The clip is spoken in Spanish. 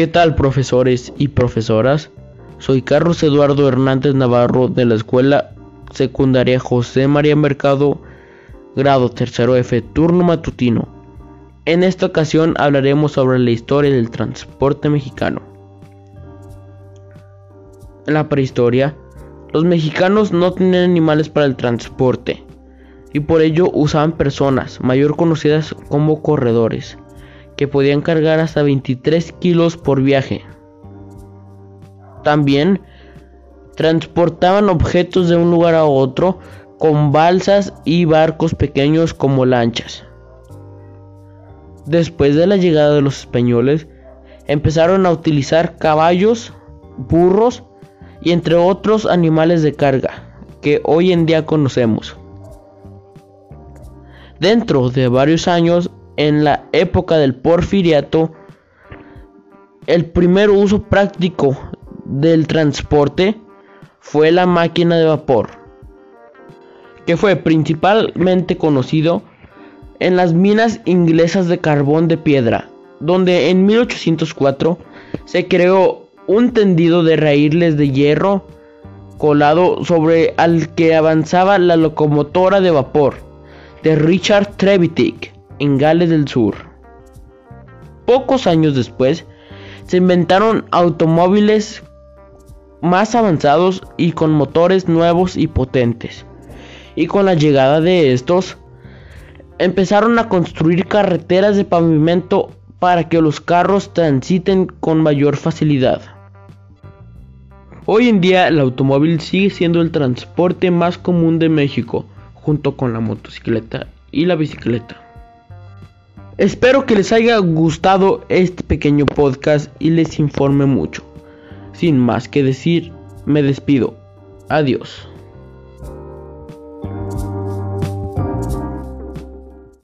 ¿Qué tal profesores y profesoras? Soy Carlos Eduardo Hernández Navarro de la Escuela Secundaria José María Mercado, grado tercero F, turno matutino. En esta ocasión hablaremos sobre la historia del transporte mexicano. En la prehistoria, los mexicanos no tenían animales para el transporte y por ello usaban personas, mayor conocidas como corredores que podían cargar hasta 23 kilos por viaje. También transportaban objetos de un lugar a otro con balsas y barcos pequeños como lanchas. Después de la llegada de los españoles, empezaron a utilizar caballos, burros y entre otros animales de carga que hoy en día conocemos. Dentro de varios años en la época del porfiriato, el primer uso práctico del transporte fue la máquina de vapor, que fue principalmente conocido en las minas inglesas de carbón de piedra, donde en 1804 se creó un tendido de raíles de hierro colado sobre al que avanzaba la locomotora de vapor de Richard Trevithick en Gales del Sur. Pocos años después, se inventaron automóviles más avanzados y con motores nuevos y potentes. Y con la llegada de estos, empezaron a construir carreteras de pavimento para que los carros transiten con mayor facilidad. Hoy en día el automóvil sigue siendo el transporte más común de México, junto con la motocicleta y la bicicleta. Espero que les haya gustado este pequeño podcast y les informe mucho. Sin más que decir, me despido. Adiós.